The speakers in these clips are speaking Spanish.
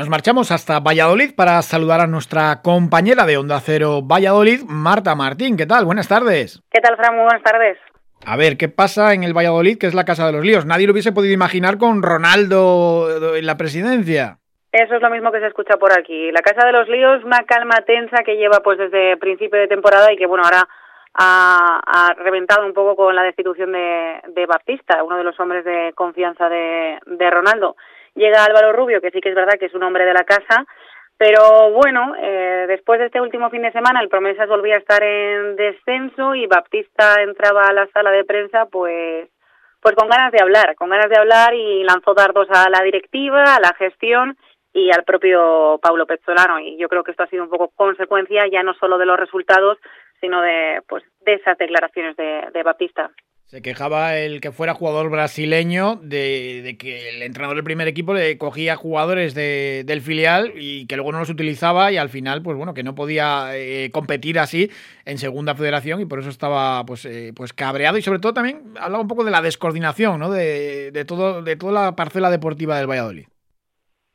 Nos marchamos hasta Valladolid para saludar a nuestra compañera de Onda Cero Valladolid, Marta Martín. ¿Qué tal? Buenas tardes. ¿Qué tal, Fran? Muy buenas tardes. A ver, ¿qué pasa en el Valladolid, que es la casa de los líos? Nadie lo hubiese podido imaginar con Ronaldo en la presidencia. Eso es lo mismo que se escucha por aquí. La casa de los líos, una calma tensa que lleva pues desde principio de temporada y que bueno ahora ha, reventado un poco con la destitución de, de, Baptista, uno de los hombres de confianza de, de Ronaldo. Llega Álvaro Rubio, que sí que es verdad que es un hombre de la casa, pero bueno, eh, después de este último fin de semana el Promesas volvía a estar en descenso y Baptista entraba a la sala de prensa pues pues con ganas de hablar, con ganas de hablar y lanzó dardos a la directiva, a la gestión y al propio Paulo Pezzolano y yo creo que esto ha sido un poco consecuencia ya no solo de los resultados sino de pues de esas declaraciones de, de Baptista. Se quejaba el que fuera jugador brasileño de, que el entrenador del primer equipo le cogía jugadores de, del filial y que luego no los utilizaba y al final, pues bueno, que no podía eh, competir así en segunda federación y por eso estaba pues, eh, pues cabreado y sobre todo también hablaba un poco de la descoordinación, ¿no? De, de, todo, de toda la parcela deportiva del Valladolid.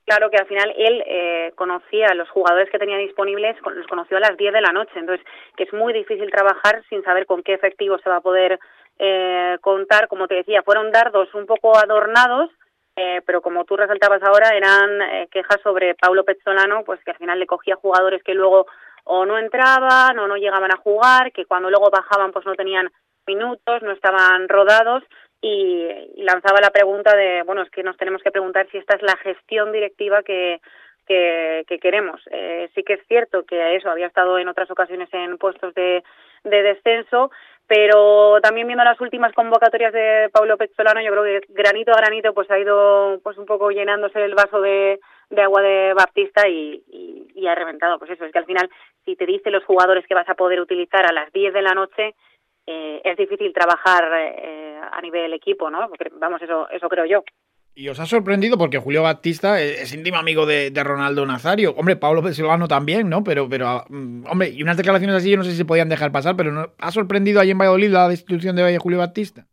Claro que al final él eh, conocía los jugadores que tenía disponibles, los conoció a las 10 de la noche, entonces que es muy difícil trabajar sin saber con qué efectivo se va a poder eh, contar, como te decía, fueron dardos un poco adornados, eh, pero como tú resaltabas ahora, eran eh, quejas sobre Paulo Pezzolano, pues que al final le cogía jugadores que luego o no entraban o no llegaban a jugar, que cuando luego bajaban pues no tenían minutos, no estaban rodados y, lanzaba la pregunta de, bueno, es que nos tenemos que preguntar si esta es la gestión directiva que, que, que queremos. Eh, sí que es cierto que eso había estado en otras ocasiones en puestos de, de descenso, pero también viendo las últimas convocatorias de Pablo Pezzolano, yo creo que granito a granito pues ha ido pues un poco llenándose el vaso de, agua de Baptista y, y, ha reventado. Pues eso, es que al final, si te dice los jugadores que vas a poder utilizar a las 10 de la noche, eh, es difícil trabajar eh, a nivel equipo, ¿no? Porque, vamos, eso, eso creo yo. Y os ha sorprendido porque Julio Batista es, íntimo amigo de, Ronaldo Nazario. Hombre, Pablo Pesolano también, ¿no? Pero, pero mm, hombre, y unas declaraciones así yo no sé si se podían dejar pasar, pero ¿no? ¿ha sorprendido ahí en Valladolid la destitución de Julio Batista?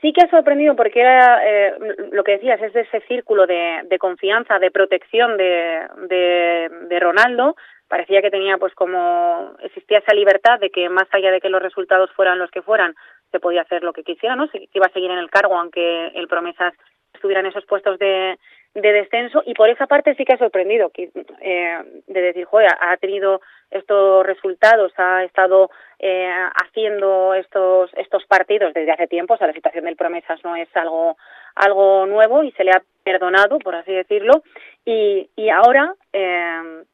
Sí que ha sorprendido porque era eh, lo que decías, es de ese círculo de, confianza, de protección de, de, Ronaldo. Parecía que tenía, pues, como existía esa libertad de que más allá de que los resultados fueran los que fueran, se podía hacer lo que quisiera, ¿no? Se iba a seguir en el cargo, aunque el promesas estuvieran esos puestos de, de descenso y por esa parte sí que ha sorprendido que, eh, de decir, joder, ha tenido estos resultados, ha estado eh, haciendo estos estos partidos desde hace tiempo, o sea, la situación del Promesas no es algo algo nuevo y se le ha perdonado, por así decirlo, y, y ahora eh,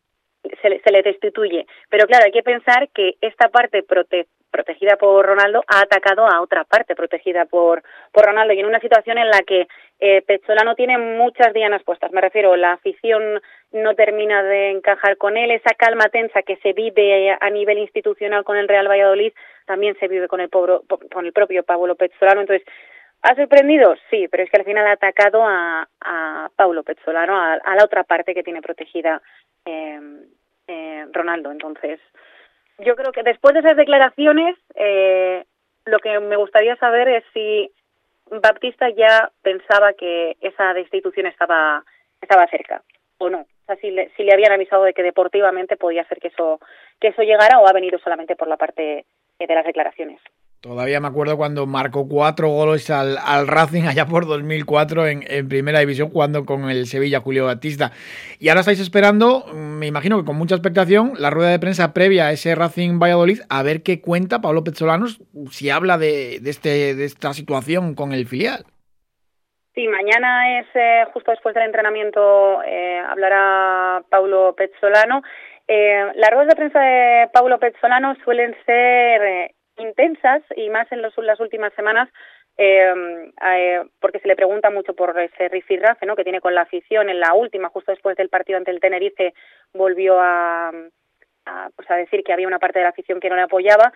se, le, se le destituye. Pero claro, hay que pensar que esta parte prote protegida por Ronaldo, ha atacado a otra parte protegida por, por Ronaldo y en una situación en la que eh, no tiene muchas dianas puestas. Me refiero, la afición no termina de encajar con él, esa calma tensa que se vive a nivel institucional con el Real Valladolid también se vive con el, con el propio Pablo Pezzolano. Entonces, ¿Ha sorprendido? Sí, pero es que al final ha atacado a, a Paulo Pezzolano, a, a la otra parte que tiene protegida eh, eh, Ronaldo. Entonces, yo creo que después de esas declaraciones, eh, lo que me gustaría saber es si Baptista ya pensaba que esa destitución estaba, estaba cerca o no. O sea, si le, si le habían avisado de que deportivamente podía ser que eso, que eso llegara o ha venido solamente por la parte eh, de las declaraciones. Todavía me acuerdo cuando marcó cuatro goles al, al Racing allá por 2004 en, en, Primera División jugando con el Sevilla Julio Batista. Y ahora estáis esperando, me imagino que con mucha expectación, la rueda de prensa previa a ese Racing Valladolid, a ver qué cuenta Pablo Pezzolanos si habla de, de, este, de esta situación con el filial. Sí, mañana es eh, justo después del entrenamiento, eh, hablará Paulo Pezzolano. Eh, las ruedas de prensa de Paulo Pezzolano suelen ser eh, intensas y más en los, las últimas semanas em, eh, porque se le pregunta mucho por ese rifirrafe ¿no? que tiene con la afición. En la última, justo después del partido ante el Tenerife, volvió a, a, pues a decir que había una parte de la afición que no le apoyaba.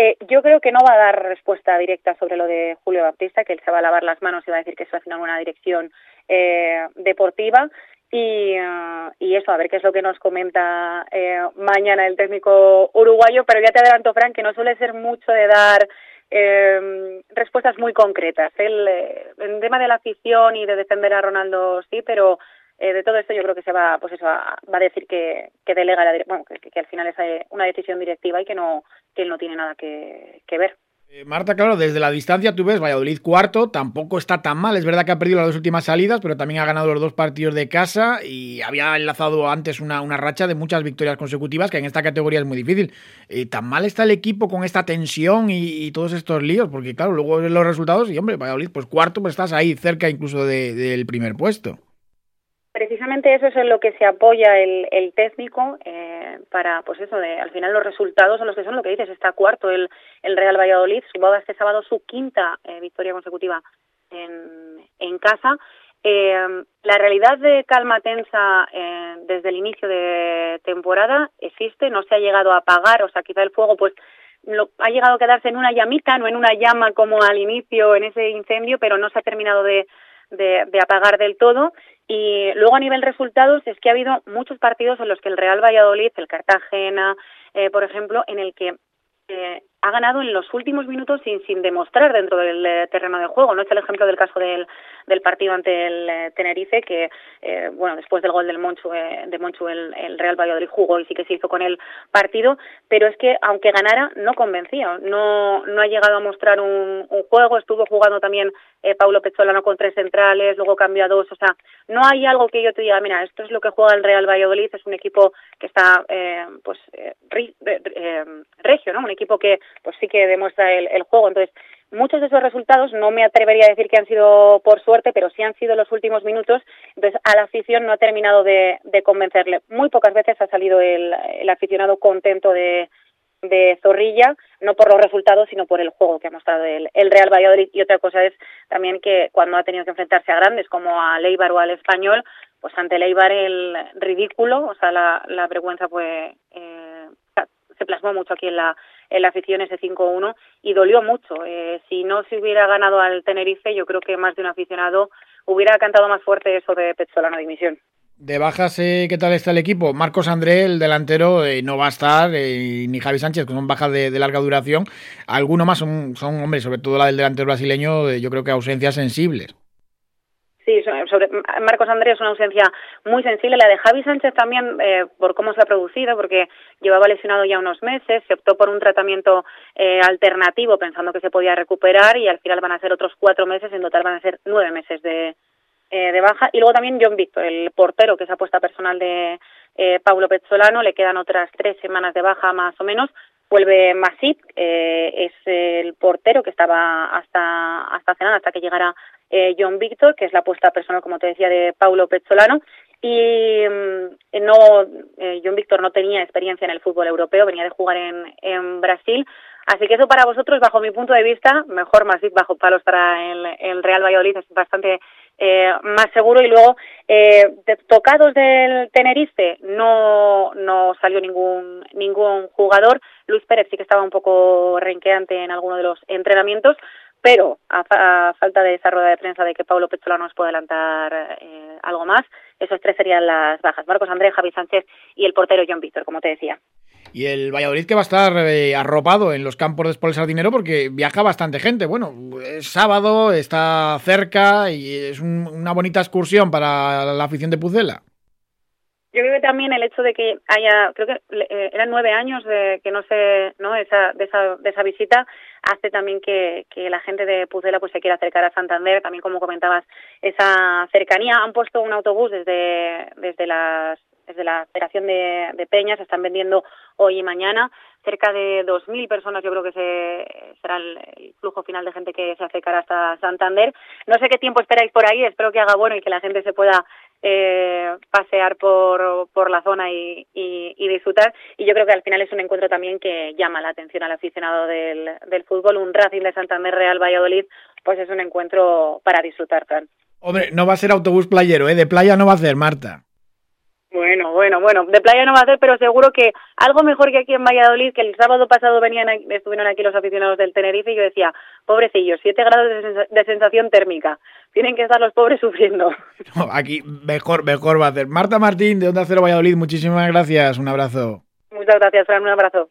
Eh, yo creo que no va a dar respuesta directa sobre lo de Julio Baptista, que él se va a lavar las manos y va a decir que eso al una dirección eh, deportiva. Y, uh, y, eso, a ver qué es lo que nos comenta eh, mañana el técnico uruguayo, pero ya te adelanto, Frank, que no suele ser mucho de dar eh, respuestas muy concretas. Él, eh, en tema de la afición y de defender a Ronaldo, sí, pero eh, de todo esto yo creo que se va, pues eso, va a decir que, que delega, la, bueno, que, al final es eh, una decisión directiva y que no, que él no tiene nada que, que ver. Eh, Marta, claro, desde la distancia tú ves Valladolid cuarto, tampoco está tan mal. Es verdad que ha perdido las dos últimas salidas, pero también ha ganado los dos partidos de casa y había enlazado antes una, racha de muchas victorias consecutivas, que en esta categoría es muy difícil. Eh, ¿Tan mal está el equipo con esta tensión y, todos estos líos? Porque, claro, luego ves los resultados y, hombre, Valladolid, pues cuarto, pues estás ahí, cerca incluso del primer puesto. Precisamente eso es en lo que se apoya el, el técnico eh, para, pues eso, de, al final los resultados son los que son lo que dices, está cuarto el, el Real Valladolid, sumaba este sábado su quinta eh, victoria consecutiva en, en casa. Eh, la realidad de calma tensa eh, desde el inicio de temporada existe, no se ha llegado a apagar, o sea, quizá el fuego pues lo, ha llegado a quedarse en una llamita, no en una llama como al inicio en ese incendio, pero no se ha terminado de, de, de apagar del todo. Y luego a nivel resultados es que ha habido muchos partidos en los que el Real Valladolid, el Cartagena, eh, por ejemplo, en el que eh, ha ganado en los últimos minutos sin, sin demostrar dentro del eh, terreno de juego. No es el ejemplo del caso del, del partido ante el eh, Tenerife, que eh, bueno después del gol del Monchu, de Monchu el, Real Valladolid jugó y sí que se hizo con el partido, pero es que aunque ganara no convencía, no, no ha llegado a mostrar un, un juego, estuvo jugando también Paulo Pezzolano con tres centrales, luego cambió a dos, o sea, no hay algo que yo te diga, mira, esto es lo que juega el Real Valladolid, es un equipo que está pues regio, ¿no? Un equipo que pues sí que demuestra el, el juego. Entonces, muchos de esos resultados no me atrevería a decir que han sido por suerte, pero sí han sido los últimos minutos. Entonces, a la afición no ha terminado de, de convencerle. Muy pocas veces ha salido el, el aficionado contento de, Zorrilla, no por los resultados, sino por el juego que ha mostrado el, el, Real Valladolid. Y otra cosa es también que cuando ha tenido que enfrentarse a grandes como a Leibar o al Español, pues ante Leibar el ridículo, o sea, la, la vergüenza fue eh, mucho aquí en la, en la afición ese 5-1 y dolió mucho. Eh, si no se hubiera ganado al Tenerife, yo creo que más de un aficionado hubiera cantado más fuerte eso de Petzolano de dimisión. De bajas, eh, ¿qué tal está el equipo? Marcos André, el delantero, eh, no va a estar, eh, ni Javi Sánchez, que son bajas de, larga duración. Alguno más son, son, hombre, sobre todo la del delantero brasileño, yo creo que ausencias sensibles. Sí, sobre Marcos Andrés es una ausencia muy sensible. La de Javi Sánchez también, eh, por cómo se ha producido, porque llevaba lesionado ya unos meses, se optó por un tratamiento eh, alternativo pensando que se podía recuperar y al final van a ser otros cuatro meses, en total van a ser nueve meses de, eh, de baja. Y luego también John Víctor, el portero, que es apuesta personal de eh, Paulo Pezzolano, le quedan otras tres semanas de baja más o menos. Vuelve Masip, eh, es el portero que estaba hasta hasta cenar, hasta que llegara eh, John Víctor, que es la apuesta personal, como te decía, de Paulo Pezzolano. Y mm, no, eh, John Víctor no tenía experiencia en el fútbol europeo, venía de jugar en, en Brasil. Así que eso para vosotros, bajo mi punto de vista, mejor más bajo palos para el, el Real Valladolid, es bastante eh, más seguro. Y luego, eh, de, tocados del Tenerife, no, no salió ningún, ningún jugador. Luis Pérez sí que estaba un poco renqueante en alguno de los entrenamientos, pero a, a, falta de esa rueda de prensa de que Pablo Pechola nos puede adelantar eh, algo más, esos tres serían las bajas. Marcos Andrés, Javi Sánchez y el portero John Víctor, como te decía. Y el Valladolid que va a estar eh, arropado en los campos de Sport Sardinero porque viaja bastante gente. Bueno, es sábado, está cerca y es un, una bonita excursión para la afición de Pucela. Yo creo que también el hecho de que haya, creo que eh, eran nueve años de que no sé, no esa, de esa, de esa visita hace también que, que la gente de Pucela pues se quiera acercar a Santander, también como comentabas esa cercanía. Han puesto un autobús desde desde las desde la Federación de, de Peñas, están vendiendo hoy y mañana. Cerca de 2.000 personas yo creo que se, será el, el, flujo final de gente que se acercará hasta Santander. No sé qué tiempo esperáis por ahí, espero que haga bueno y que la gente se pueda eh, pasear por, por la zona y, y, y, disfrutar. Y yo creo que al final es un encuentro también que llama la atención al aficionado del, del fútbol. Un Racing de Santander Real Valladolid, pues es un encuentro para disfrutar, Fran. Hombre, no va a ser autobús playero, ¿eh? De playa no va a ser, Marta. Bueno, bueno, bueno, de playa no va a ser, pero seguro que algo mejor que aquí en Valladolid, que el sábado pasado venían, estuvieron aquí los aficionados del Tenerife y yo decía, pobrecillos, siete grados de, sens de sensación térmica, tienen que estar los pobres sufriendo. No, aquí mejor, mejor va a ser. Marta Martín, de Onda Cero Valladolid, muchísimas gracias, un abrazo. Muchas gracias, Fran, un abrazo.